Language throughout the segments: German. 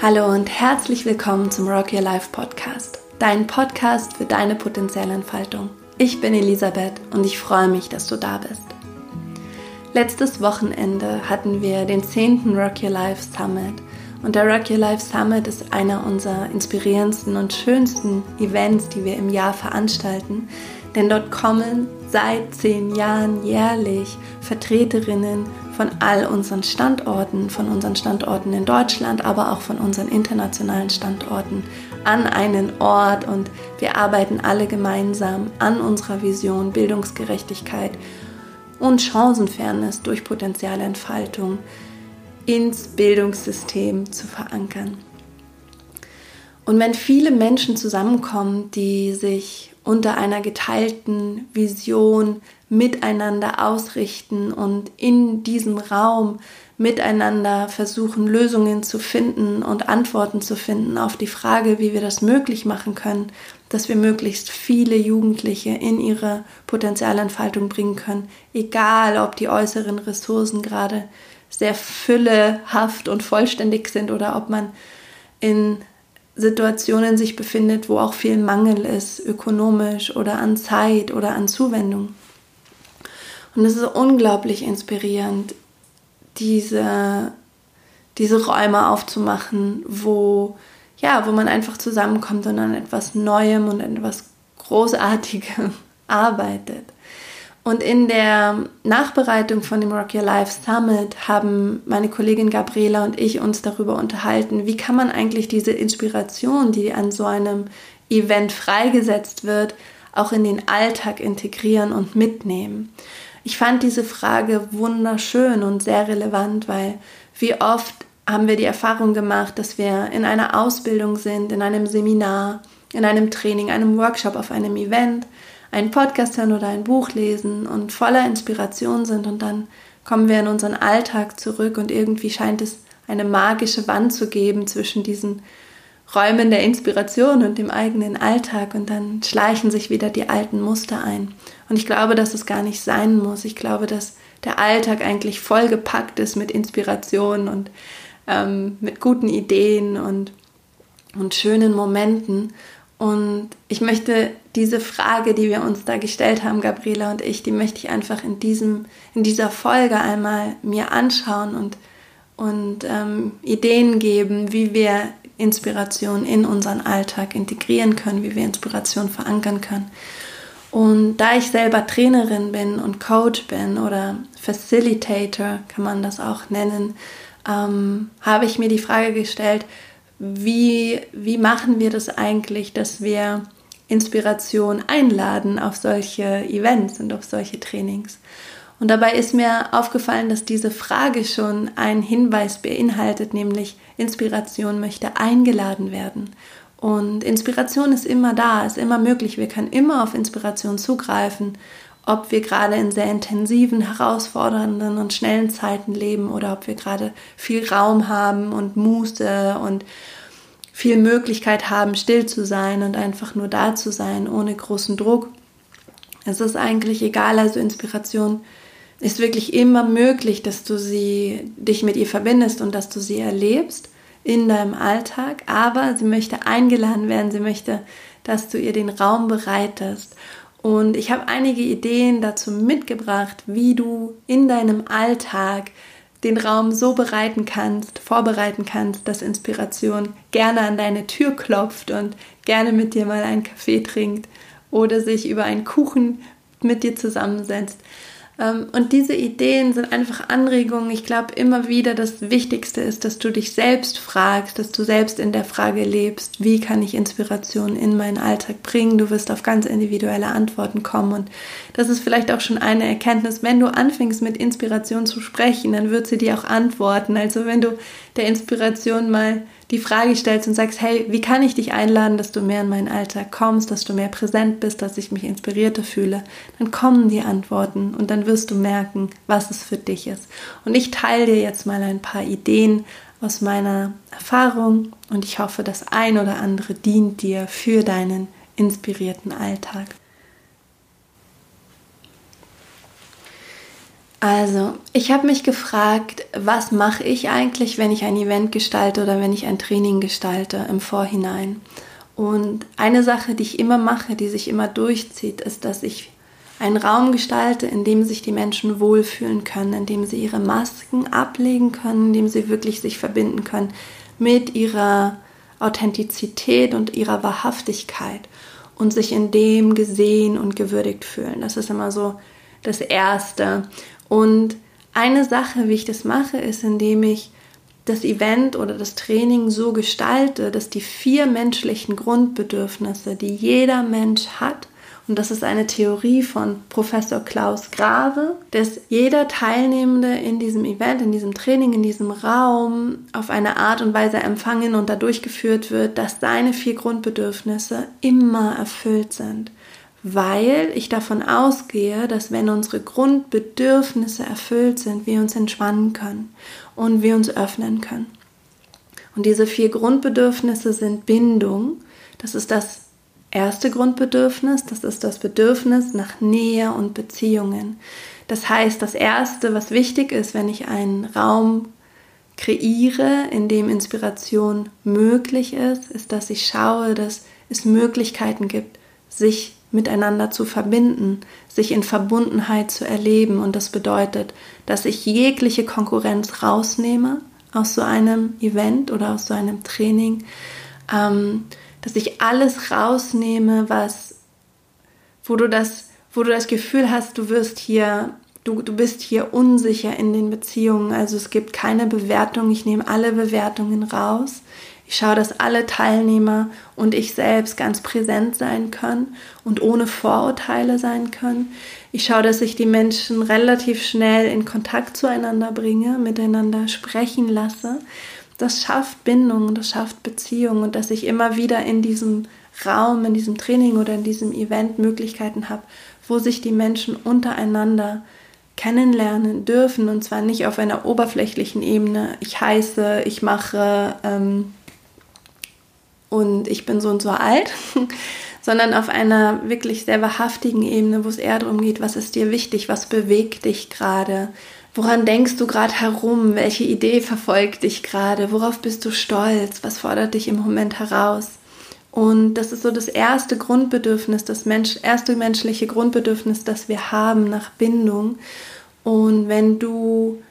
Hallo und herzlich willkommen zum Rock Your Life Podcast, dein Podcast für deine potenzielle Entfaltung. Ich bin Elisabeth und ich freue mich, dass du da bist. Letztes Wochenende hatten wir den 10. Rock Your Life Summit und der Rock Your Life Summit ist einer unserer inspirierendsten und schönsten Events, die wir im Jahr veranstalten, denn dort kommen seit zehn Jahren jährlich Vertreterinnen von all unseren Standorten, von unseren Standorten in Deutschland, aber auch von unseren internationalen Standorten an einen Ort und wir arbeiten alle gemeinsam an unserer Vision Bildungsgerechtigkeit und Chancenfairness durch Potenzialentfaltung ins Bildungssystem zu verankern. Und wenn viele Menschen zusammenkommen, die sich unter einer geteilten Vision miteinander ausrichten und in diesem Raum miteinander versuchen, Lösungen zu finden und Antworten zu finden auf die Frage, wie wir das möglich machen können, dass wir möglichst viele Jugendliche in ihre Potenzialentfaltung bringen können, egal ob die äußeren Ressourcen gerade sehr füllehaft und vollständig sind oder ob man in Situationen sich befindet, wo auch viel Mangel ist, ökonomisch oder an Zeit oder an Zuwendung. Und es ist unglaublich inspirierend, diese, diese Räume aufzumachen, wo, ja, wo man einfach zusammenkommt und an etwas Neuem und etwas Großartigem arbeitet. Und in der Nachbereitung von dem Rock Your Life Summit haben meine Kollegin Gabriela und ich uns darüber unterhalten, wie kann man eigentlich diese Inspiration, die an so einem Event freigesetzt wird, auch in den Alltag integrieren und mitnehmen. Ich fand diese Frage wunderschön und sehr relevant, weil wie oft haben wir die Erfahrung gemacht, dass wir in einer Ausbildung sind, in einem Seminar, in einem Training, einem Workshop, auf einem Event einen Podcast hören oder ein Buch lesen und voller Inspiration sind und dann kommen wir in unseren Alltag zurück und irgendwie scheint es eine magische Wand zu geben zwischen diesen Räumen der Inspiration und dem eigenen Alltag und dann schleichen sich wieder die alten Muster ein. Und ich glaube, dass es gar nicht sein muss. Ich glaube, dass der Alltag eigentlich vollgepackt ist mit Inspiration und ähm, mit guten Ideen und, und schönen Momenten. Und ich möchte diese Frage, die wir uns da gestellt haben, Gabriela und ich, die möchte ich einfach in, diesem, in dieser Folge einmal mir anschauen und, und ähm, Ideen geben, wie wir Inspiration in unseren Alltag integrieren können, wie wir Inspiration verankern können. Und da ich selber Trainerin bin und Coach bin oder Facilitator, kann man das auch nennen, ähm, habe ich mir die Frage gestellt, wie, wie machen wir das eigentlich, dass wir Inspiration einladen auf solche Events und auf solche Trainings. Und dabei ist mir aufgefallen, dass diese Frage schon einen Hinweis beinhaltet, nämlich Inspiration möchte eingeladen werden. Und Inspiration ist immer da, ist immer möglich. Wir können immer auf Inspiration zugreifen, ob wir gerade in sehr intensiven, herausfordernden und schnellen Zeiten leben oder ob wir gerade viel Raum haben und Muße und viel Möglichkeit haben, still zu sein und einfach nur da zu sein, ohne großen Druck. Es ist eigentlich egal, also Inspiration ist wirklich immer möglich, dass du sie, dich mit ihr verbindest und dass du sie erlebst in deinem Alltag, aber sie möchte eingeladen werden, sie möchte, dass du ihr den Raum bereitest. Und ich habe einige Ideen dazu mitgebracht, wie du in deinem Alltag den Raum so bereiten kannst, vorbereiten kannst, dass Inspiration gerne an deine Tür klopft und gerne mit dir mal einen Kaffee trinkt oder sich über einen Kuchen mit dir zusammensetzt. Ähm, und diese Ideen sind einfach Anregungen. Ich glaube immer wieder, das Wichtigste ist, dass du dich selbst fragst, dass du selbst in der Frage lebst, wie kann ich Inspiration in meinen Alltag bringen. Du wirst auf ganz individuelle Antworten kommen. Und das ist vielleicht auch schon eine Erkenntnis. Wenn du anfängst mit Inspiration zu sprechen, dann wird sie dir auch antworten. Also wenn du der Inspiration mal die Frage stellst und sagst, hey, wie kann ich dich einladen, dass du mehr in meinen Alltag kommst, dass du mehr präsent bist, dass ich mich inspirierter fühle, dann kommen die Antworten und dann wirst du merken, was es für dich ist. Und ich teile dir jetzt mal ein paar Ideen aus meiner Erfahrung und ich hoffe, das ein oder andere dient dir für deinen inspirierten Alltag. Also, ich habe mich gefragt, was mache ich eigentlich, wenn ich ein Event gestalte oder wenn ich ein Training gestalte im Vorhinein? Und eine Sache, die ich immer mache, die sich immer durchzieht, ist, dass ich einen Raum gestalte, in dem sich die Menschen wohlfühlen können, in dem sie ihre Masken ablegen können, in dem sie wirklich sich verbinden können mit ihrer Authentizität und ihrer Wahrhaftigkeit und sich in dem gesehen und gewürdigt fühlen. Das ist immer so das Erste. Und eine Sache, wie ich das mache, ist, indem ich das Event oder das Training so gestalte, dass die vier menschlichen Grundbedürfnisse, die jeder Mensch hat, und das ist eine Theorie von Professor Klaus Grave, dass jeder Teilnehmende in diesem Event, in diesem Training, in diesem Raum auf eine Art und Weise empfangen und da durchgeführt wird, dass seine vier Grundbedürfnisse immer erfüllt sind. Weil ich davon ausgehe, dass wenn unsere Grundbedürfnisse erfüllt sind, wir uns entspannen können und wir uns öffnen können. Und diese vier Grundbedürfnisse sind Bindung, das ist das erste Grundbedürfnis, das ist das Bedürfnis nach Nähe und Beziehungen. Das heißt, das erste, was wichtig ist, wenn ich einen Raum kreiere, in dem Inspiration möglich ist, ist, dass ich schaue, dass es Möglichkeiten gibt, sich miteinander zu verbinden, sich in Verbundenheit zu erleben. Und das bedeutet, dass ich jegliche Konkurrenz rausnehme aus so einem Event oder aus so einem Training, ähm, dass ich alles rausnehme, was, wo du das, wo du das Gefühl hast, du wirst hier, du, du bist hier unsicher in den Beziehungen. Also es gibt keine Bewertung. Ich nehme alle Bewertungen raus. Ich schaue, dass alle Teilnehmer und ich selbst ganz präsent sein können und ohne Vorurteile sein können. Ich schaue, dass ich die Menschen relativ schnell in Kontakt zueinander bringe, miteinander sprechen lasse das schafft Bindung, das schafft Beziehung und dass ich immer wieder in diesem Raum, in diesem Training oder in diesem Event Möglichkeiten habe, wo sich die Menschen untereinander kennenlernen dürfen und zwar nicht auf einer oberflächlichen Ebene. Ich heiße, ich mache ähm, und ich bin so und so alt, sondern auf einer wirklich sehr wahrhaftigen Ebene, wo es eher darum geht, was ist dir wichtig, was bewegt dich gerade, Woran denkst du gerade herum? Welche Idee verfolgt dich gerade? Worauf bist du stolz? Was fordert dich im Moment heraus? Und das ist so das erste Grundbedürfnis, das Mensch, erste menschliche Grundbedürfnis, das wir haben nach Bindung. Und wenn du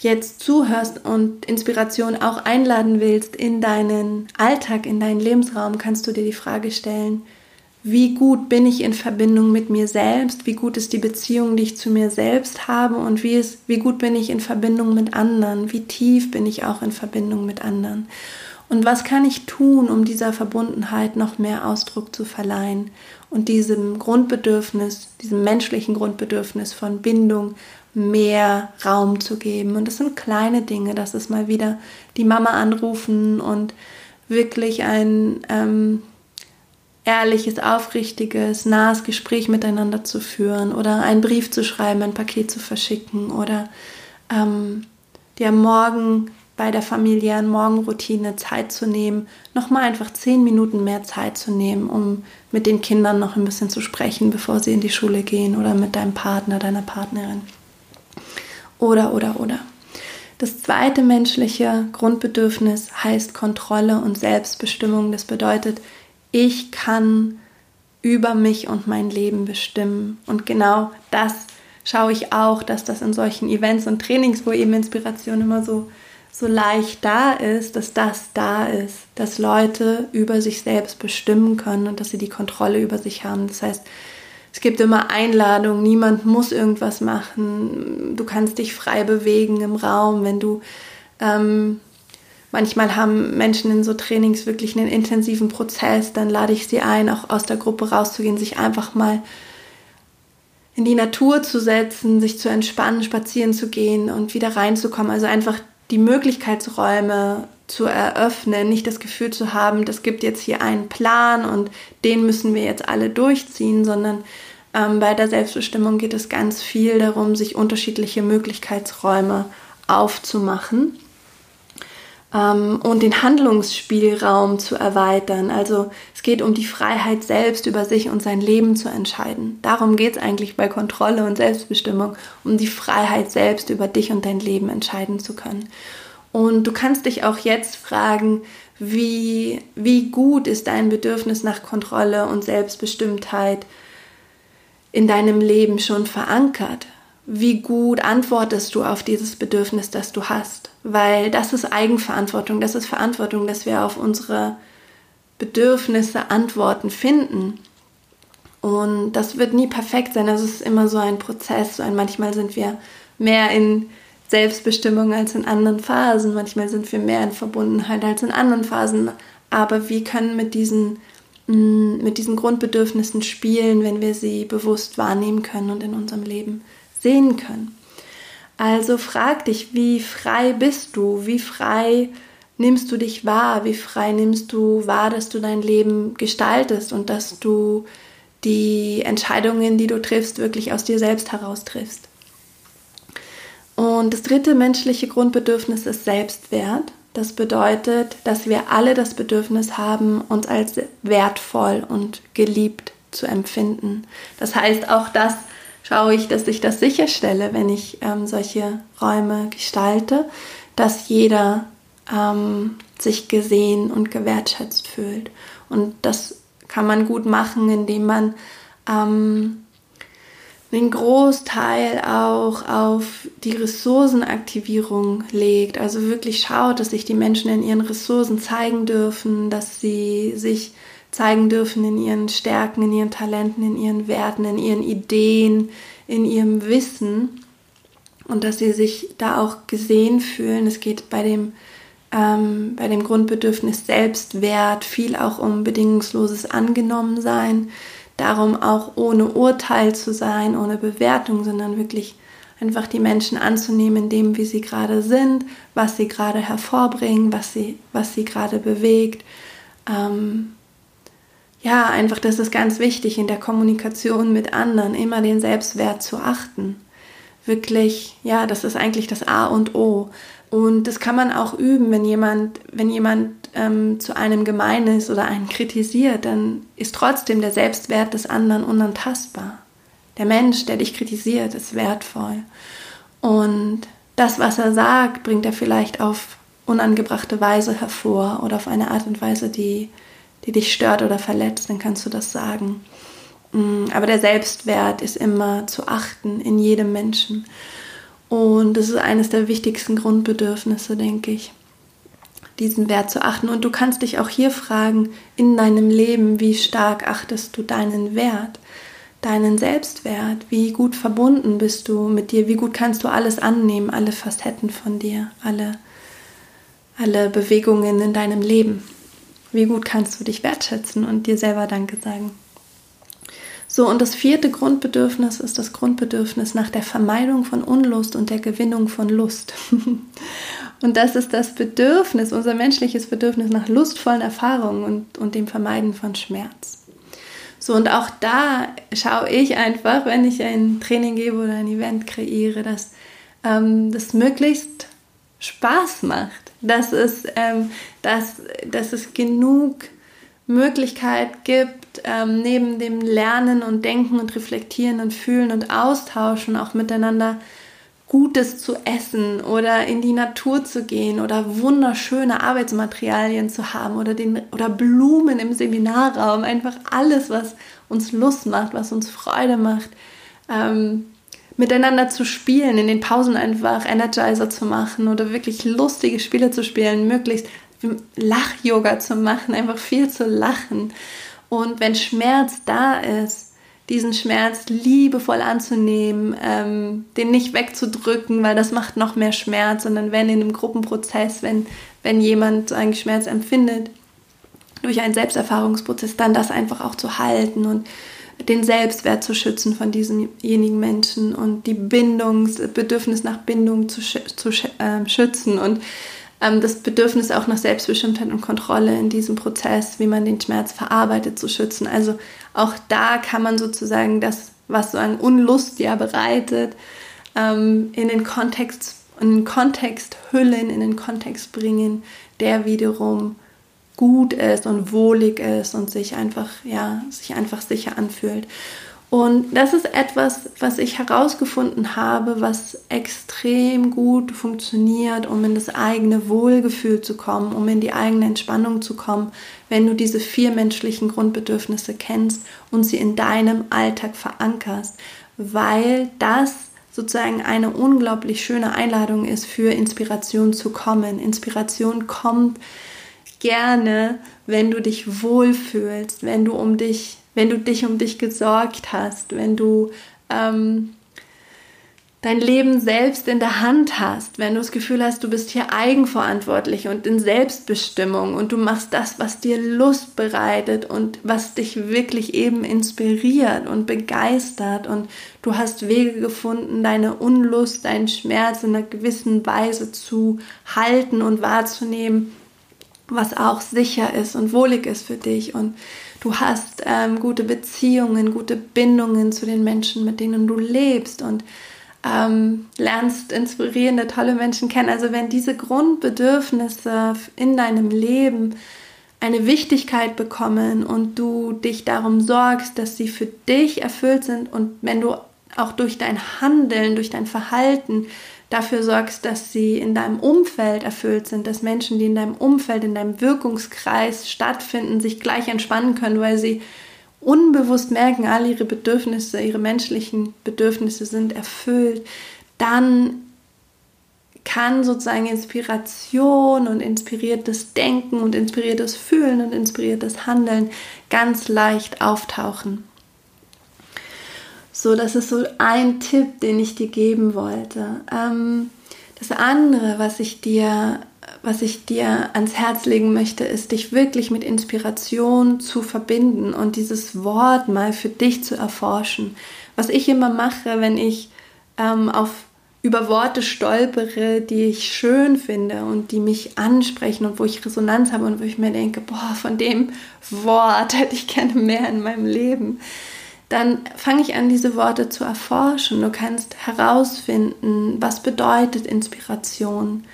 jetzt zuhörst und Inspiration auch einladen willst in deinen Alltag, in deinen Lebensraum, kannst du dir die Frage stellen, wie gut bin ich in Verbindung mit mir selbst, wie gut ist die Beziehung, die ich zu mir selbst habe? Und wie, ist, wie gut bin ich in Verbindung mit anderen, wie tief bin ich auch in Verbindung mit anderen. Und was kann ich tun, um dieser Verbundenheit noch mehr Ausdruck zu verleihen und diesem Grundbedürfnis, diesem menschlichen Grundbedürfnis von Bindung mehr Raum zu geben. Und das sind kleine Dinge, das ist mal wieder die Mama anrufen und wirklich ein ähm, ehrliches, aufrichtiges, nahes Gespräch miteinander zu führen oder einen Brief zu schreiben, ein Paket zu verschicken oder ähm, dir morgen bei der familiären Morgenroutine Zeit zu nehmen, nochmal einfach zehn Minuten mehr Zeit zu nehmen, um mit den Kindern noch ein bisschen zu sprechen, bevor sie in die Schule gehen oder mit deinem Partner, deiner Partnerin. Oder, oder, oder. Das zweite menschliche Grundbedürfnis heißt Kontrolle und Selbstbestimmung. Das bedeutet, ich kann über mich und mein Leben bestimmen. Und genau das schaue ich auch, dass das in solchen Events und Trainings, wo eben Inspiration immer so, so leicht da ist, dass das da ist, dass Leute über sich selbst bestimmen können und dass sie die Kontrolle über sich haben. Das heißt, es gibt immer Einladungen, niemand muss irgendwas machen. Du kannst dich frei bewegen im Raum, wenn du ähm, Manchmal haben Menschen in so Trainings wirklich einen intensiven Prozess. Dann lade ich sie ein, auch aus der Gruppe rauszugehen, sich einfach mal in die Natur zu setzen, sich zu entspannen, spazieren zu gehen und wieder reinzukommen. Also einfach die Möglichkeitsräume zu eröffnen, nicht das Gefühl zu haben, das gibt jetzt hier einen Plan und den müssen wir jetzt alle durchziehen, sondern ähm, bei der Selbstbestimmung geht es ganz viel darum, sich unterschiedliche Möglichkeitsräume aufzumachen ähm, und den Handlungsspielraum zu erweitern. Also es geht um die Freiheit selbst über sich und sein Leben zu entscheiden. Darum geht es eigentlich bei Kontrolle und Selbstbestimmung, um die Freiheit selbst über dich und dein Leben entscheiden zu können. Und du kannst dich auch jetzt fragen, wie, wie gut ist dein Bedürfnis nach Kontrolle und Selbstbestimmtheit in deinem Leben schon verankert? Wie gut antwortest du auf dieses Bedürfnis, das du hast? Weil das ist Eigenverantwortung, das ist Verantwortung, dass wir auf unsere Bedürfnisse Antworten finden. Und das wird nie perfekt sein. Das ist immer so ein Prozess. Und manchmal sind wir mehr in Selbstbestimmung als in anderen Phasen. Manchmal sind wir mehr in Verbundenheit als in anderen Phasen. Aber wir können mit diesen, mm, mit diesen Grundbedürfnissen spielen, wenn wir sie bewusst wahrnehmen können und in unserem Leben sehen können. Also frag dich, wie frei bist du? Wie frei nimmst du dich wahr? Wie frei nimmst du wahr, dass du dein Leben gestaltest und dass du die Entscheidungen, die du triffst, wirklich aus dir selbst heraus triffst? Und das dritte menschliche Grundbedürfnis ist Selbstwert. Das bedeutet, dass wir alle das Bedürfnis haben, uns als wertvoll und geliebt zu empfinden. Das heißt, auch das schaue ich, dass ich das sicherstelle, wenn ich ähm, solche Räume gestalte, dass jeder ähm, sich gesehen und gewertschätzt fühlt. Und das kann man gut machen, indem man ähm, einen Großteil auch auf die Ressourcenaktivierung legt. Also wirklich schaut, dass sich die Menschen in ihren Ressourcen zeigen dürfen, dass sie sich zeigen dürfen in ihren Stärken, in ihren Talenten, in ihren Werten, in ihren Ideen, in ihrem Wissen und dass sie sich da auch gesehen fühlen. Es geht bei dem, ähm, bei dem Grundbedürfnis Selbstwert viel auch um bedingungsloses Angenommensein, darum auch ohne Urteil zu sein, ohne Bewertung, sondern wirklich einfach die Menschen anzunehmen, dem, wie sie gerade sind, was sie gerade hervorbringen, was sie, was sie gerade bewegt. Ähm, ja, einfach, das ist ganz wichtig in der Kommunikation mit anderen, immer den Selbstwert zu achten. Wirklich, ja, das ist eigentlich das A und O. Und das kann man auch üben, wenn jemand, wenn jemand ähm, zu einem gemein ist oder einen kritisiert, dann ist trotzdem der Selbstwert des anderen unantastbar. Der Mensch, der dich kritisiert, ist wertvoll. Und das, was er sagt, bringt er vielleicht auf unangebrachte Weise hervor oder auf eine Art und Weise, die die dich stört oder verletzt, dann kannst du das sagen. Mm, aber der Selbstwert ist immer zu achten in jedem Menschen. Und das ist eines der wichtigsten Grundbedürfnisse, denke ich, diesen Wert zu achten. Und du kannst dich auch hier fragen, in deinem Leben, wie stark achtest du deinen Wert, deinen Selbstwert? Wie gut verbunden bist du mit dir? Wie gut kannst du alles annehmen, alle Facetten von dir, alle, alle Bewegungen in deinem Leben? Wie gut kannst du dich wertschätzen und dir selber Danke sagen? So, und das vierte Grundbedürfnis ist das Grundbedürfnis nach der Vermeidung von Unlust und der Gewinnung von Lust. und das ist das Bedürfnis, unser menschliches Bedürfnis nach lustvollen Erfahrungen und, und dem Vermeiden von Schmerz. So, und auch da schaue ich einfach, wenn ich ein Training gebe oder ein Event kreiere, dass ähm, das möglichst Spaß macht dass es, ähm, dass, dass es genug Möglichkeit gibt, ähm, neben dem Lernen und Denken und Reflektieren und Fühlen und Austauschen auch miteinander Gutes zu essen oder in die Natur zu gehen oder wunderschöne Arbeitsmaterialien zu haben oder, den, oder Blumen im Seminarraum, einfach alles, was uns Lust macht, was uns Freude macht. Ähm, miteinander zu spielen, in den Pausen einfach Energizer zu machen oder wirklich lustige Spiele zu spielen, möglichst Lach-Yoga zu machen, einfach viel zu lachen. Und wenn Schmerz da ist, diesen Schmerz liebevoll anzunehmen, ähm, den nicht wegzudrücken, weil das macht noch mehr Schmerz, sondern wenn in einem Gruppenprozess, wenn, wenn jemand einen Schmerz empfindet, durch einen Selbsterfahrungsprozess, dann das einfach auch zu halten und den Selbstwert zu schützen von diesemjenigen Menschen und die Bindungs Bedürfnis nach Bindung zu, zu äh, schützen. Und ähm, das Bedürfnis auch nach Selbstbestimmtheit und Kontrolle in diesem Prozess, wie man den Schmerz verarbeitet, zu schützen. Also auch da kann man sozusagen das, was so an Unlust ja bereitet, ähm, in den Kontext in den Kontext hüllen, in den Kontext bringen, der wiederum gut ist und wohlig ist und sich einfach, ja, sich einfach sicher anfühlt. Und das ist etwas, was ich herausgefunden habe, was extrem gut funktioniert, um in das eigene Wohlgefühl zu kommen, um in die eigene Entspannung zu kommen, wenn du diese vier menschlichen Grundbedürfnisse kennst und sie in deinem Alltag verankerst, weil das sozusagen eine unglaublich schöne Einladung ist, für Inspiration zu kommen. Inspiration kommt gerne, wenn du dich wohlfühlst, wenn du um dich wenn du dich um dich gesorgt hast, wenn du ähm, dein Leben selbst in der Hand hast, wenn du das Gefühl hast, du bist hier eigenverantwortlich und in Selbstbestimmung und du machst das, was dir Lust bereitet und was dich wirklich eben inspiriert und begeistert und du hast Wege gefunden, deine Unlust, deinen Schmerz in einer gewissen Weise zu halten und wahrzunehmen, was auch sicher ist und wohlig ist für dich. Und du hast ähm, gute Beziehungen, gute Bindungen zu den Menschen, mit denen du lebst und ähm, lernst inspirierende, tolle Menschen kennen. Also wenn diese Grundbedürfnisse in deinem Leben eine Wichtigkeit bekommen und du dich darum sorgst, dass sie für dich erfüllt sind und wenn du auch durch dein Handeln, durch dein Verhalten dafür sorgst, dass sie in deinem Umfeld erfüllt sind, dass Menschen, die in deinem Umfeld, in deinem Wirkungskreis stattfinden, sich gleich entspannen können, weil sie unbewusst merken, all ihre Bedürfnisse, ihre menschlichen Bedürfnisse sind erfüllt, dann kann sozusagen Inspiration und inspiriertes Denken und inspiriertes Fühlen und inspiriertes Handeln ganz leicht auftauchen. So, das ist so ein Tipp, den ich dir geben wollte. Ähm, das andere, was ich dir, was ich dir ans Herz legen möchte, ist, dich wirklich mit Inspiration zu verbinden und dieses Wort mal für dich zu erforschen. Was ich immer mache, wenn ich ähm, auf über Worte stolpere, die ich schön finde und die mich ansprechen und wo ich Resonanz habe und wo ich mir denke, boah, von dem Wort hätte ich gerne mehr in meinem Leben dann fange ich an, diese Worte zu erforschen. Du kannst herausfinden, was bedeutet Inspiration,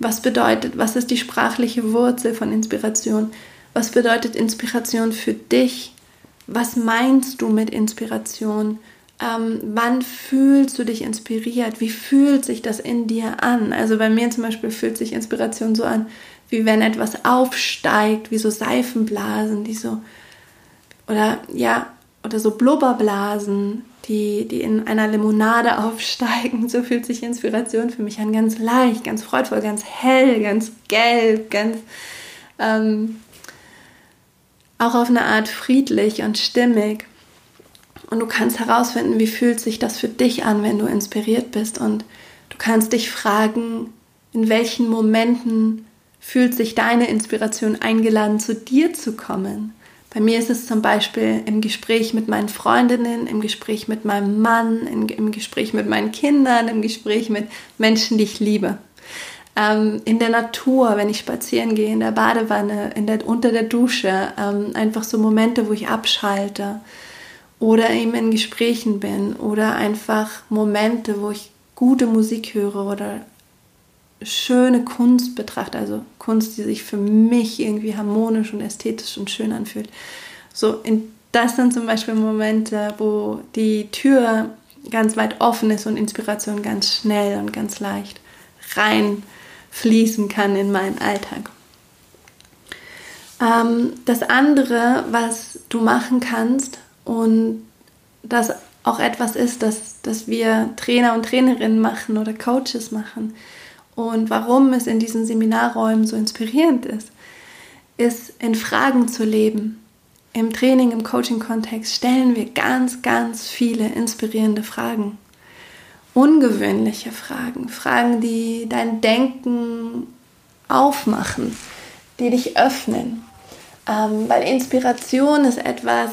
was bedeutet, was ist die sprachliche Wurzel von Inspiration, was bedeutet Inspiration für dich, was meinst du mit Inspiration, ähm, wann fühlst du dich inspiriert, wie fühlt sich das in dir an. Also bei mir zum Beispiel fühlt sich Inspiration so an, wie wenn etwas aufsteigt, wie so Seifenblasen, die so, oder ja, oder so Blubberblasen, die, die in einer Limonade aufsteigen. So fühlt sich Inspiration für mich an. Ganz leicht, ganz freudvoll, ganz hell, ganz gelb, ganz ähm, auch auf eine Art friedlich und stimmig. Und du kannst herausfinden, wie fühlt sich das für dich an, wenn du inspiriert bist. Und du kannst dich fragen, in welchen Momenten fühlt sich deine Inspiration eingeladen, zu dir zu kommen. Bei mir ist es zum Beispiel im Gespräch mit meinen Freundinnen, im Gespräch mit meinem Mann, im, im Gespräch mit meinen Kindern, im Gespräch mit Menschen, die ich liebe. Ähm, in der Natur, wenn ich spazieren gehe, in der Badewanne, in der, unter der Dusche, ähm, einfach so Momente, wo ich abschalte oder eben in Gesprächen bin oder einfach Momente, wo ich gute Musik höre oder schöne Kunst betrachte, also Kunst, die sich für mich irgendwie harmonisch und ästhetisch und schön anfühlt. So, in, das sind zum Beispiel Momente, wo die Tür ganz weit offen ist und Inspiration ganz schnell und ganz leicht reinfließen kann in meinen Alltag. Ähm, das andere, was du machen kannst und das auch etwas ist, das, das wir Trainer und Trainerinnen machen oder Coaches machen, und warum es in diesen Seminarräumen so inspirierend ist, ist in Fragen zu leben. Im Training, im Coaching-Kontext stellen wir ganz, ganz viele inspirierende Fragen. Ungewöhnliche Fragen, Fragen, die dein Denken aufmachen, die dich öffnen. Ähm, weil Inspiration ist etwas,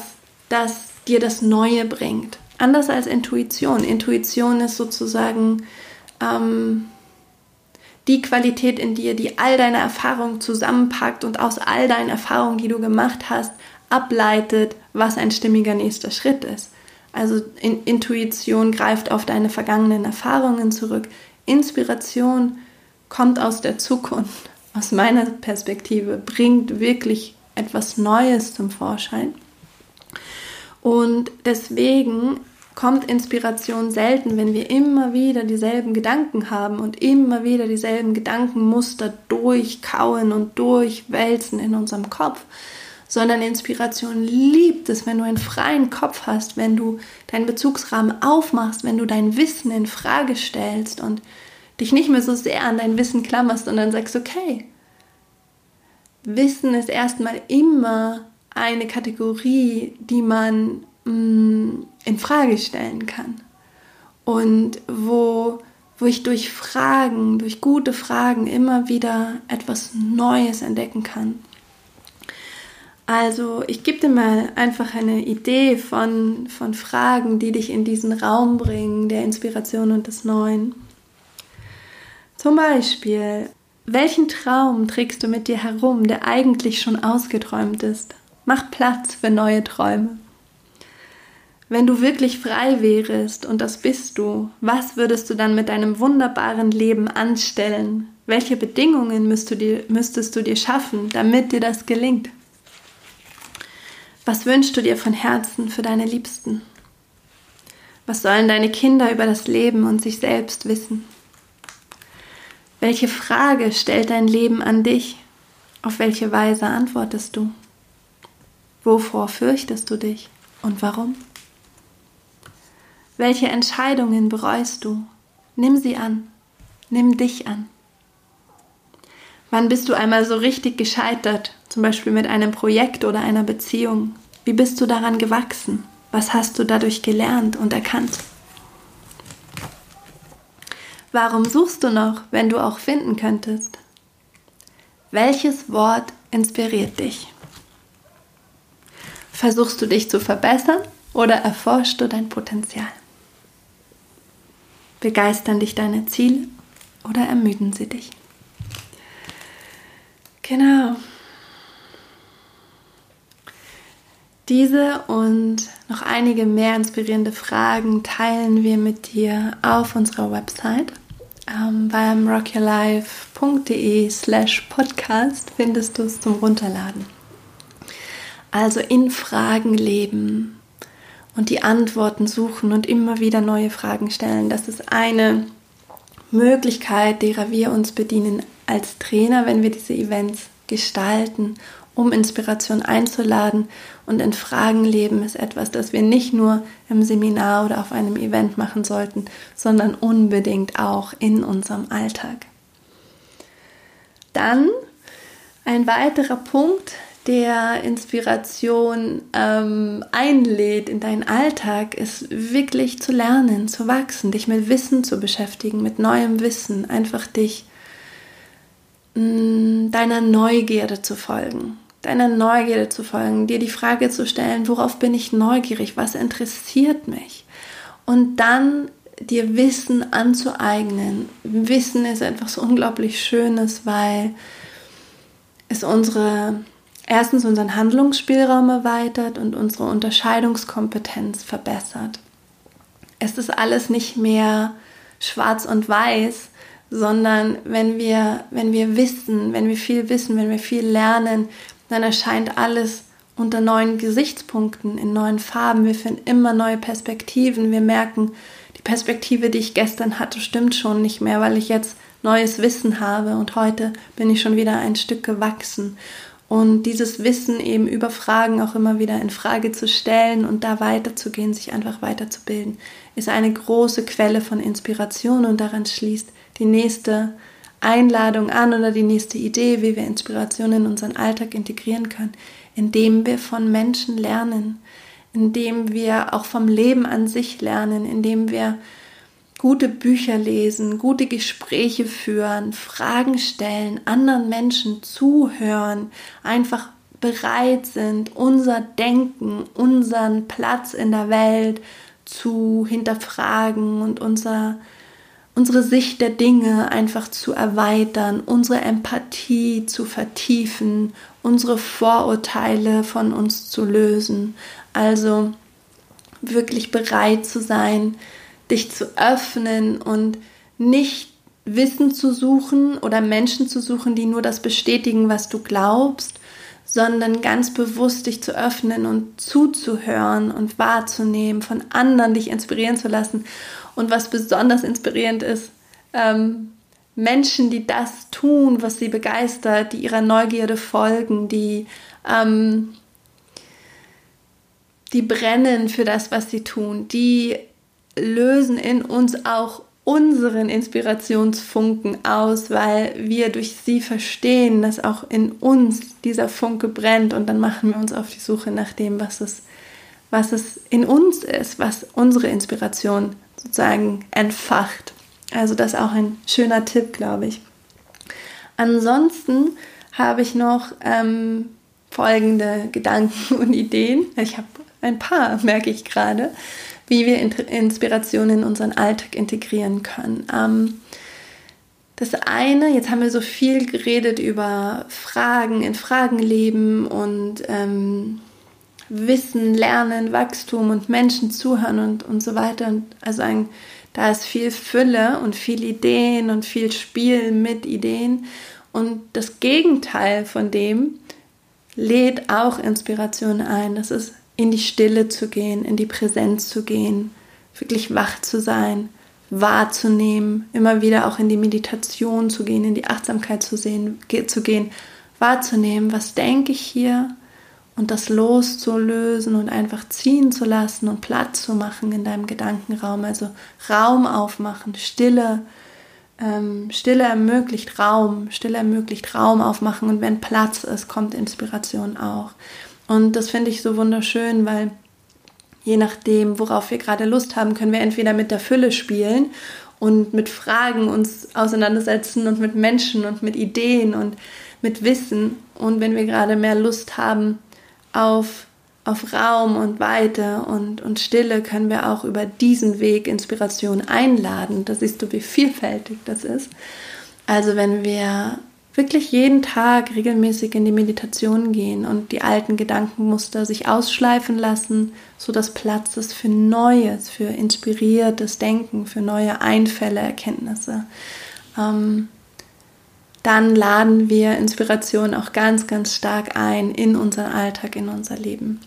das dir das Neue bringt. Anders als Intuition. Intuition ist sozusagen ähm, die Qualität in dir, die all deine Erfahrungen zusammenpackt und aus all deinen Erfahrungen, die du gemacht hast, ableitet, was ein stimmiger nächster Schritt ist. Also in Intuition greift auf deine vergangenen Erfahrungen zurück. Inspiration kommt aus der Zukunft, aus meiner Perspektive, bringt wirklich etwas Neues zum Vorschein. Und deswegen kommt Inspiration selten, wenn wir immer wieder dieselben Gedanken haben und immer wieder dieselben Gedankenmuster durchkauen und durchwälzen in unserem Kopf, sondern Inspiration liebt es, wenn du einen freien Kopf hast, wenn du deinen Bezugsrahmen aufmachst, wenn du dein Wissen in Frage stellst und dich nicht mehr so sehr an dein Wissen klammerst und dann sagst, okay, Wissen ist erstmal immer eine Kategorie, die man mh, mm, in Frage stellen kann und wo wo ich durch Fragen, durch gute Fragen immer wieder etwas Neues entdecken kann. Also ich gebe dir mal einfach eine Idee von, von Fragen, die dich in diesen Raum bringen, der Inspiration und des Neuen. Zum Beispiel, welchen Traum trägst du mit dir herum, der eigentlich schon ausgeträumt ist? Mach Platz für neue Träume. Wenn du wirklich frei wärest, und das bist du, was würdest du dann mit deinem wunderbaren Leben anstellen? Welche Bedingungen müsstest du dir, müsstest du dir schaffen, damit dir das gelingt? Was wünschst du dir von Herzen für deine Liebsten? Was sollen deine Kinder über das Leben und sich selbst wissen? Welche Frage stellt dein Leben an dich? Auf welche Weise antwortest du? Wovor fürchtest du dich und warum? Welche Entscheidungen bereust du? Nimm sie an. Nimm dich an. Wann bist du einmal so richtig gescheitert, zum Beispiel mit einem Projekt oder einer Beziehung? Wie bist du daran gewachsen? Was hast du dadurch gelernt und erkannt? Warum suchst du noch, wenn du auch finden könntest? Welches Wort inspiriert dich? Versuchst du dich zu verbessern oder erforschst du dein Potenzial? Begeistern dich deine Ziele oder ermüden sie dich? Genau. Diese und noch einige mehr inspirierende Fragen teilen wir mit dir auf unserer Website ähm, beim rockyourlife.de slash podcast findest du es zum Runterladen. Also in Fragen leben und die Antworten suchen und immer wieder neue Fragen stellen. Das ist eine Möglichkeit, derer wir uns bedienen als Trainer, wenn wir diese Events gestalten, um Inspiration einzuladen. Und in Fragen leben ist etwas, das wir nicht nur im Seminar oder auf einem Event machen sollten, sondern unbedingt auch in unserem Alltag. Dann ein weiterer Punkt, der Inspiration ähm, einlädt in deinen Alltag, ist wirklich zu lernen, zu wachsen, dich mit Wissen zu beschäftigen, mit neuem Wissen, einfach dich mh, mm, deiner Neugierde zu folgen, deiner Neugierde zu folgen, dir die Frage zu stellen, worauf bin ich neugierig, was interessiert mich und dann dir Wissen anzueignen. Wissen ist etwas unglaublich Schönes, weil es unsere erstens unseren Handlungsspielraum erweitert und unsere Unterscheidungskompetenz verbessert. Es ist alles nicht mehr schwarz und weiß, sondern wenn wir, wenn wir wissen, wenn wir viel wissen, wenn wir viel lernen, dann erscheint alles unter neuen Gesichtspunkten, in neuen Farben. Wir finden immer neue Perspektiven. Wir merken, die Perspektive, die ich gestern hatte, stimmt schon nicht mehr, weil ich jetzt neues Wissen habe und heute bin ich schon wieder ein Stück gewachsen. Und dieses Wissen eben über Fragen auch immer wieder in Frage zu stellen und da weiterzugehen, sich einfach weiterzubilden, ist eine große Quelle von Inspiration und daran schließt die nächste Einladung an oder die nächste Idee, wie wir Inspiration in unseren Alltag integrieren können, indem wir von Menschen lernen, indem wir auch vom Leben an sich lernen, indem wir gute Bücher lesen, gute Gespräche führen, Fragen stellen, anderen Menschen zuhören, einfach bereit sind, unser Denken, unseren Platz in der Welt zu hinterfragen und unser, unsere Sicht der Dinge einfach zu erweitern, unsere Empathie zu vertiefen, unsere Vorurteile von uns zu lösen. Also wirklich bereit zu sein, dich zu öffnen und nicht Wissen zu suchen oder Menschen zu suchen, die nur das bestätigen, was du glaubst, sondern ganz bewusst dich zu öffnen und zuzuhören und wahrzunehmen, von anderen dich inspirieren zu lassen. Und was besonders inspirierend ist, ähm, Menschen, die das tun, was sie begeistert, die ihrer Neugierde folgen, die, ähm, die brennen für das, was sie tun, die lösen in uns auch unseren Inspirationsfunken aus, weil wir durch sie verstehen, dass auch in uns dieser Funke brennt und dann machen wir uns auf die Suche nach dem, was es, was es in uns ist, was unsere Inspiration sozusagen entfacht. Also das ist auch ein schöner Tipp, glaube ich. Ansonsten habe ich noch ähm, folgende Gedanken und Ideen. Ich habe ein paar, merke ich gerade wie wir Inspiration in unseren Alltag integrieren können. Ähm, das eine, jetzt haben wir so viel geredet über Fragen, in Fragen leben und ähm, Wissen, Lernen, Wachstum und Menschen zuhören und, und so weiter. Und also ein, da ist viel Fülle und viel Ideen und viel Spiel mit Ideen. Und das Gegenteil von dem lädt auch Inspiration ein. Das ist in die Stille zu gehen, in die Präsenz zu gehen, wirklich wach zu sein, wahrzunehmen, immer wieder auch in die Meditation zu gehen, in die Achtsamkeit zu, sehen, zu gehen, wahrzunehmen, was denke ich hier und das loszulösen und einfach ziehen zu lassen und Platz zu machen in deinem Gedankenraum, also Raum aufmachen, Stille. Ähm, Stille ermöglicht Raum, Stille ermöglicht Raum aufmachen und wenn Platz ist, kommt Inspiration auch. Und das finde ich so wunderschön, weil je nachdem, worauf wir gerade Lust haben, können wir entweder mit der Fülle spielen und mit Fragen uns auseinandersetzen und mit Menschen und mit Ideen und mit Wissen. Und wenn wir gerade mehr Lust haben auf, auf Raum und Weite und, und Stille, können wir auch über diesen Weg Inspiration einladen. Da siehst du, wie vielfältig das ist. Also wenn wir wirklich jeden Tag regelmäßig in die Meditation gehen und die alten Gedankenmuster sich ausschleifen lassen, so dass Platz ist für Neues, für inspiriertes Denken, für neue Einfälle, Erkenntnisse. Ähm, dann laden wir Inspiration auch ganz, ganz stark ein in unseren Alltag, in unser Leben.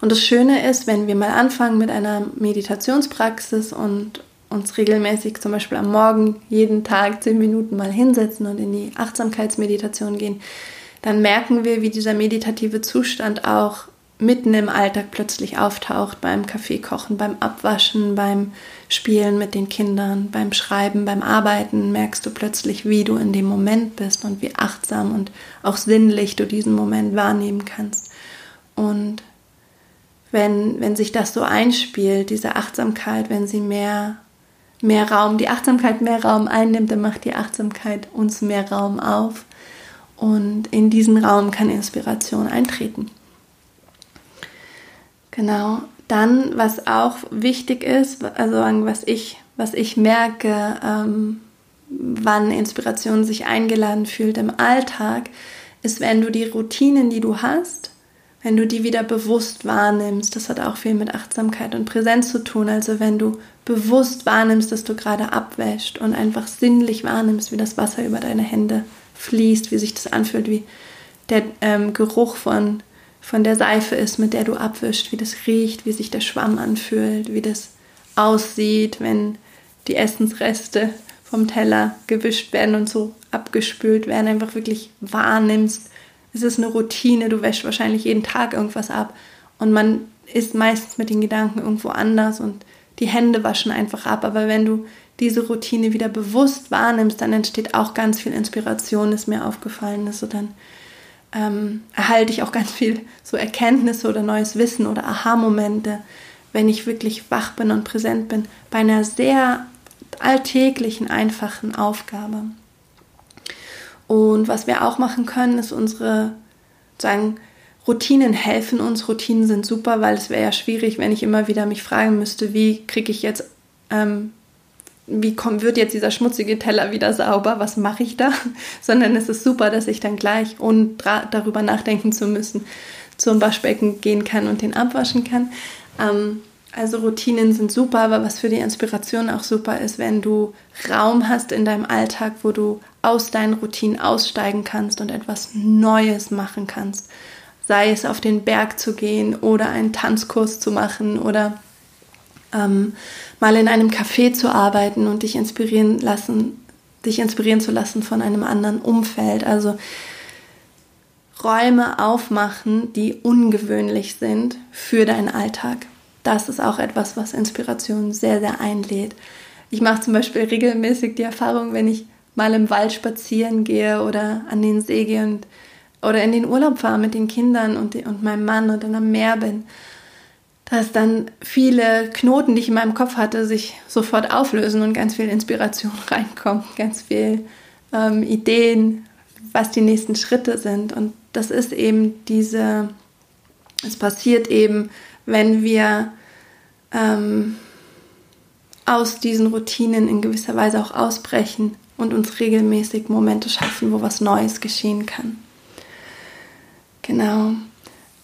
Und das Schöne ist, wenn wir mal anfangen mit einer Meditationspraxis und uns regelmäßig zum Beispiel am Morgen jeden Tag zehn Minuten mal hinsetzen und in die Achtsamkeitsmeditation gehen, dann merken wir, wie dieser meditative Zustand auch mitten im Alltag plötzlich auftaucht, beim Kaffeekochen, beim Abwaschen, beim Spielen mit den Kindern, beim Schreiben, beim Arbeiten, merkst du plötzlich, wie du in dem Moment bist und wie achtsam und auch sinnlich du diesen Moment wahrnehmen kannst. Und wenn, wenn sich das so einspielt, diese Achtsamkeit, wenn sie mehr mehr Raum, die Achtsamkeit mehr Raum einnimmt, dann macht die Achtsamkeit uns mehr Raum auf. Und in diesen Raum kann Inspiration eintreten. Genau. Dann, was auch wichtig ist, also was ich, was ich merke, ähm, wann Inspiration sich eingeladen fühlt im Alltag, ist, wenn du die Routinen, die du hast, wenn du die wieder bewusst wahrnimmst, das hat auch viel mit Achtsamkeit und Präsenz zu tun. Also wenn du bewusst wahrnimmst, dass du gerade abwäscht und einfach sinnlich wahrnimmst, wie das Wasser über deine Hände fließt, wie sich das anfühlt, wie der ähm, Geruch von, von der Seife ist, mit der du abwischst, wie das riecht, wie sich der Schwamm anfühlt, wie das aussieht, wenn die Essensreste vom Teller gewischt werden und so abgespült werden, einfach wirklich wahrnimmst, es ist eine Routine, du wäschst wahrscheinlich jeden Tag irgendwas ab und man ist meistens mit den Gedanken irgendwo anders und die Hände waschen einfach ab. Aber wenn du diese Routine wieder bewusst wahrnimmst, dann entsteht auch ganz viel Inspiration, ist mir aufgefallen. Also dann ähm, erhalte ich auch ganz viel so Erkenntnisse oder neues Wissen oder Aha-Momente, wenn ich wirklich wach bin und präsent bin bei einer sehr alltäglichen, einfachen Aufgabe. Und was wir auch machen können, ist unsere, sagen, Routinen helfen uns. Routinen sind super, weil es wäre ja schwierig, wenn ich immer wieder mich fragen müsste, wie kriege ich jetzt, ähm, wie kommt, wird jetzt dieser schmutzige Teller wieder sauber, was mache ich da? Sondern es ist super, dass ich dann gleich, ohne darüber nachdenken zu müssen, zum Waschbecken gehen kann und den abwaschen kann. Ähm, Also Routinen sind super, aber was für die Inspiration auch super ist, wenn du Raum hast in deinem Alltag, wo du aus deinen Routinen aussteigen kannst und etwas Neues machen kannst. Sei es auf den Berg zu gehen oder einen Tanzkurs zu machen oder ähm, mal in einem Café zu arbeiten und dich inspirieren lassen, dich inspirieren zu lassen von einem anderen Umfeld. Also Räume aufmachen, die ungewöhnlich sind für deinen Alltag. Das ist auch etwas, was Inspiration sehr, sehr einlädt. Ich mache zum Beispiel regelmäßig die Erfahrung, wenn ich mal im Wald spazieren gehe oder an den See gehe und, oder in den Urlaub fahre mit den Kindern und, und meinem Mann und dann am Meer bin, dass dann viele Knoten, die ich in meinem Kopf hatte, sich sofort auflösen und ganz viel Inspiration reinkommt, ganz viel ähm, Ideen, was die nächsten Schritte sind. Und das ist eben diese, es passiert eben, wenn wir ähm, aus diesen Routinen in gewisser Weise auch ausbrechen und uns regelmäßig Momente schaffen, wo was Neues geschehen kann. Genau.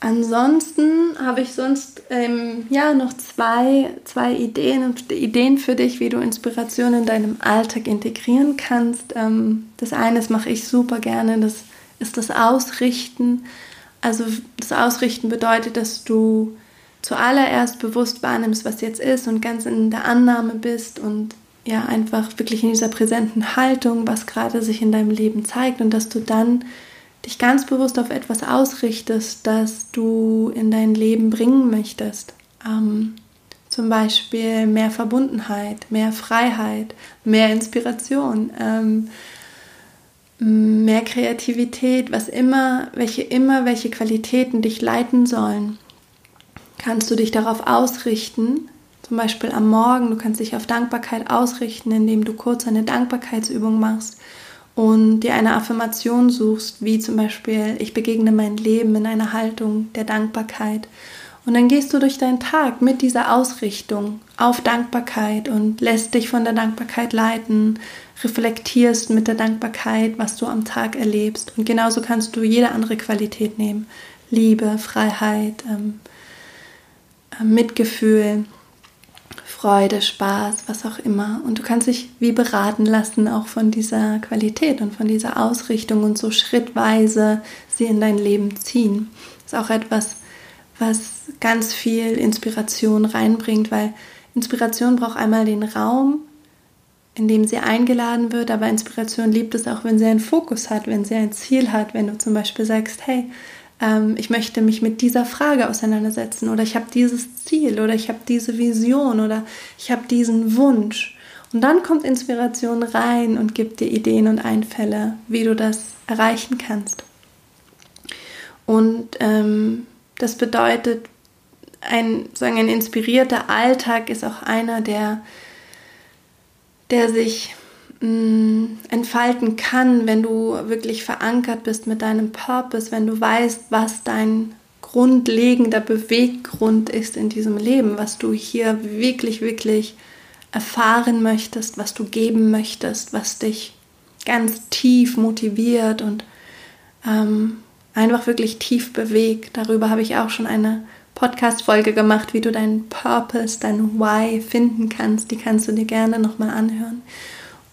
Ansonsten habe ich sonst ähm, ja noch zwei, zwei Ideen Ideen für dich, wie du Inspiration in deinem Alltag integrieren kannst. Ähm, das eine das mache ich super gerne, das ist das Ausrichten. Also das Ausrichten bedeutet, dass du zuallererst bewusst wahrnimmst, was jetzt ist und ganz in der Annahme bist und ja einfach wirklich in dieser präsenten Haltung, was gerade sich in deinem Leben zeigt und dass du dann dich ganz bewusst auf etwas ausrichtest, das du in dein Leben bringen möchtest. Ähm, zum Beispiel mehr Verbundenheit, mehr Freiheit, mehr Inspiration, ähm, mehr Kreativität, was immer, welche immer welche Qualitäten dich leiten sollen, kannst du dich darauf ausrichten. Zum Beispiel am Morgen, du kannst dich auf Dankbarkeit ausrichten, indem du kurz eine Dankbarkeitsübung machst und dir eine Affirmation suchst, wie zum Beispiel, ich begegne mein Leben in einer Haltung der Dankbarkeit. Und dann gehst du durch deinen Tag mit dieser Ausrichtung auf Dankbarkeit und lässt dich von der Dankbarkeit leiten, reflektierst mit der Dankbarkeit, was du am Tag erlebst. Und genauso kannst du jede andere Qualität nehmen. Liebe, Freiheit, ähm, äh, Mitgefühl, Freude, Spaß, was auch immer. Und du kannst dich wie beraten lassen, auch von dieser Qualität und von dieser Ausrichtung und so schrittweise sie in dein Leben ziehen. Das ist auch etwas, was ganz viel Inspiration reinbringt, weil Inspiration braucht einmal den Raum, in dem sie eingeladen wird, aber Inspiration liebt es auch, wenn sie einen Fokus hat, wenn sie ein Ziel hat, wenn du zum Beispiel sagst, hey, ich möchte mich mit dieser Frage auseinandersetzen oder ich habe dieses Ziel oder ich habe diese Vision oder ich habe diesen Wunsch. Und dann kommt Inspiration rein und gibt dir Ideen und Einfälle, wie du das erreichen kannst. Und ähm, das bedeutet, ein, sagen, ein inspirierter Alltag ist auch einer, der der sich entfalten kann, wenn du wirklich verankert bist mit deinem Purpose, wenn du weißt, was dein grundlegender Beweggrund ist in diesem Leben, was du hier wirklich, wirklich erfahren möchtest, was du geben möchtest, was dich ganz tief motiviert und ähm, einfach wirklich tief bewegt. Darüber habe ich auch schon eine Podcast-Folge gemacht, wie du deinen Purpose, dein Why finden kannst. Die kannst du dir gerne nochmal anhören.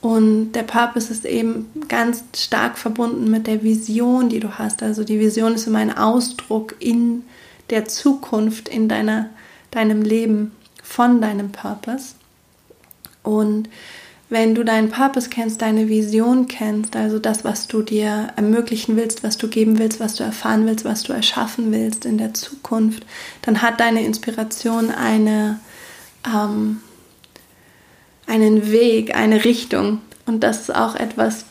Und der Purpose ist eben ganz stark verbunden mit der Vision, die du hast. Also die Vision ist immer ein Ausdruck in der Zukunft, in deiner, deinem Leben von deinem Purpose. Und wenn du deinen Purpose kennst, deine Vision kennst, also das, was du dir ermöglichen willst, was du geben willst, was du erfahren willst, was du erschaffen willst in der Zukunft, dann hat deine Inspiration eine, ähm, einen Weg, eine Richtung. Und das ist auch etwas,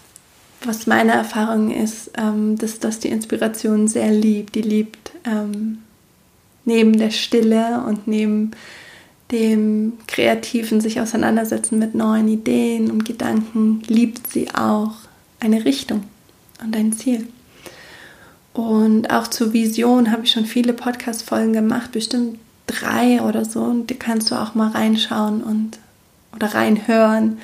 was meine Erfahrung ist, ähm, dass das die Inspiration sehr liebt. Die liebt ähm, neben der Stille und neben dem kreativen sich auseinandersetzen mit neuen Ideen und Gedanken, liebt sie auch eine Richtung und ein Ziel. Und auch zur Vision habe ich schon viele Podcast-Folgen gemacht, bestimmt drei oder so. Und die kannst du auch mal reinschauen und oder reinhören,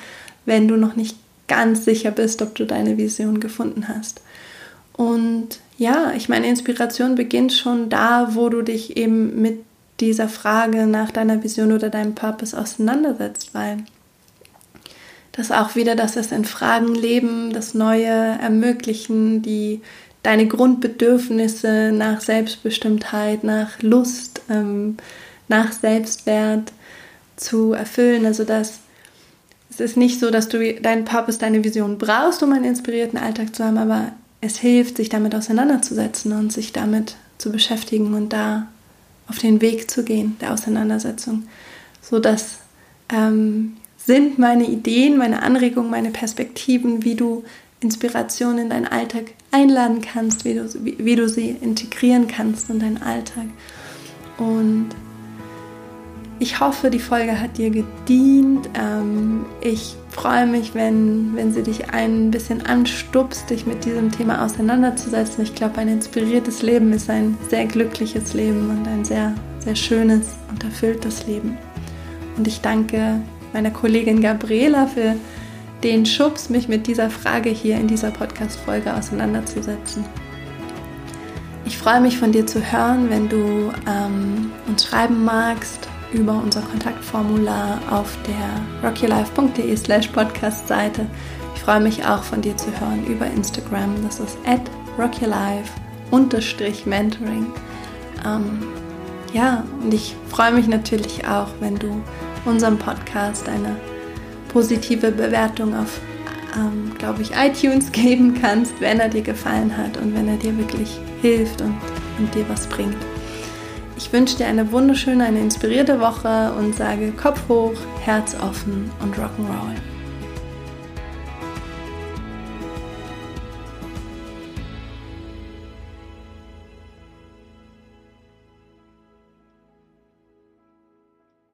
wenn du noch nicht ganz sicher bist, ob du deine Vision gefunden hast. Und ja, ich meine, Inspiration beginnt schon da, wo du dich eben mit dieser Frage nach deiner Vision oder deinem Purpose auseinandersetzt, weil das auch wieder das ist in Fragen leben, das Neue ermöglichen, die deine Grundbedürfnisse nach Selbstbestimmtheit, nach Lust, ähm, nach Selbstwert zu erfüllen. Also dass es ist nicht so, dass du deinen Purpose, deine Vision brauchst, um einen inspirierten Alltag zu haben, aber es hilft, sich damit auseinanderzusetzen und sich damit zu beschäftigen und da auf den Weg zu gehen, der Auseinandersetzung. So dass ähm, sind meine Ideen, meine Anregungen, meine Perspektiven, wie du Inspiration in deinen Alltag einladen kannst, wie du, wie, wie du sie integrieren kannst in deinen Alltag. Und ich hoffe, die Folge hat dir gedient. Ähm, ich freue mich, wenn, wenn sie dich ein bisschen anstupst, dich mit diesem Thema auseinanderzusetzen. Ich glaube, ein inspiriertes Leben ist ein sehr glückliches Leben und ein sehr, sehr schönes und erfülltes Leben. Und ich danke meiner Kollegin Gabriela für den Schubs, mich mit dieser Frage hier in dieser Podcast-Folge auseinanderzusetzen. Ich freue mich von dir zu hören, wenn du ähm, uns schreiben magst über unser Kontaktformular auf der rockylife.de slash podcast-Seite. Ich freue mich auch von dir zu hören über Instagram. Das ist at rockylife mentoring. Ähm, ja, und ich freue mich natürlich auch, wenn du unserem Podcast eine positive Bewertung auf, ähm, glaube ich, iTunes geben kannst, wenn er dir gefallen hat und wenn er dir wirklich hilft und, und dir was bringt. Ich wünsche dir eine wunderschöne, eine inspirierte Woche und sage Kopf hoch, Herz offen und Rock'n'Roll.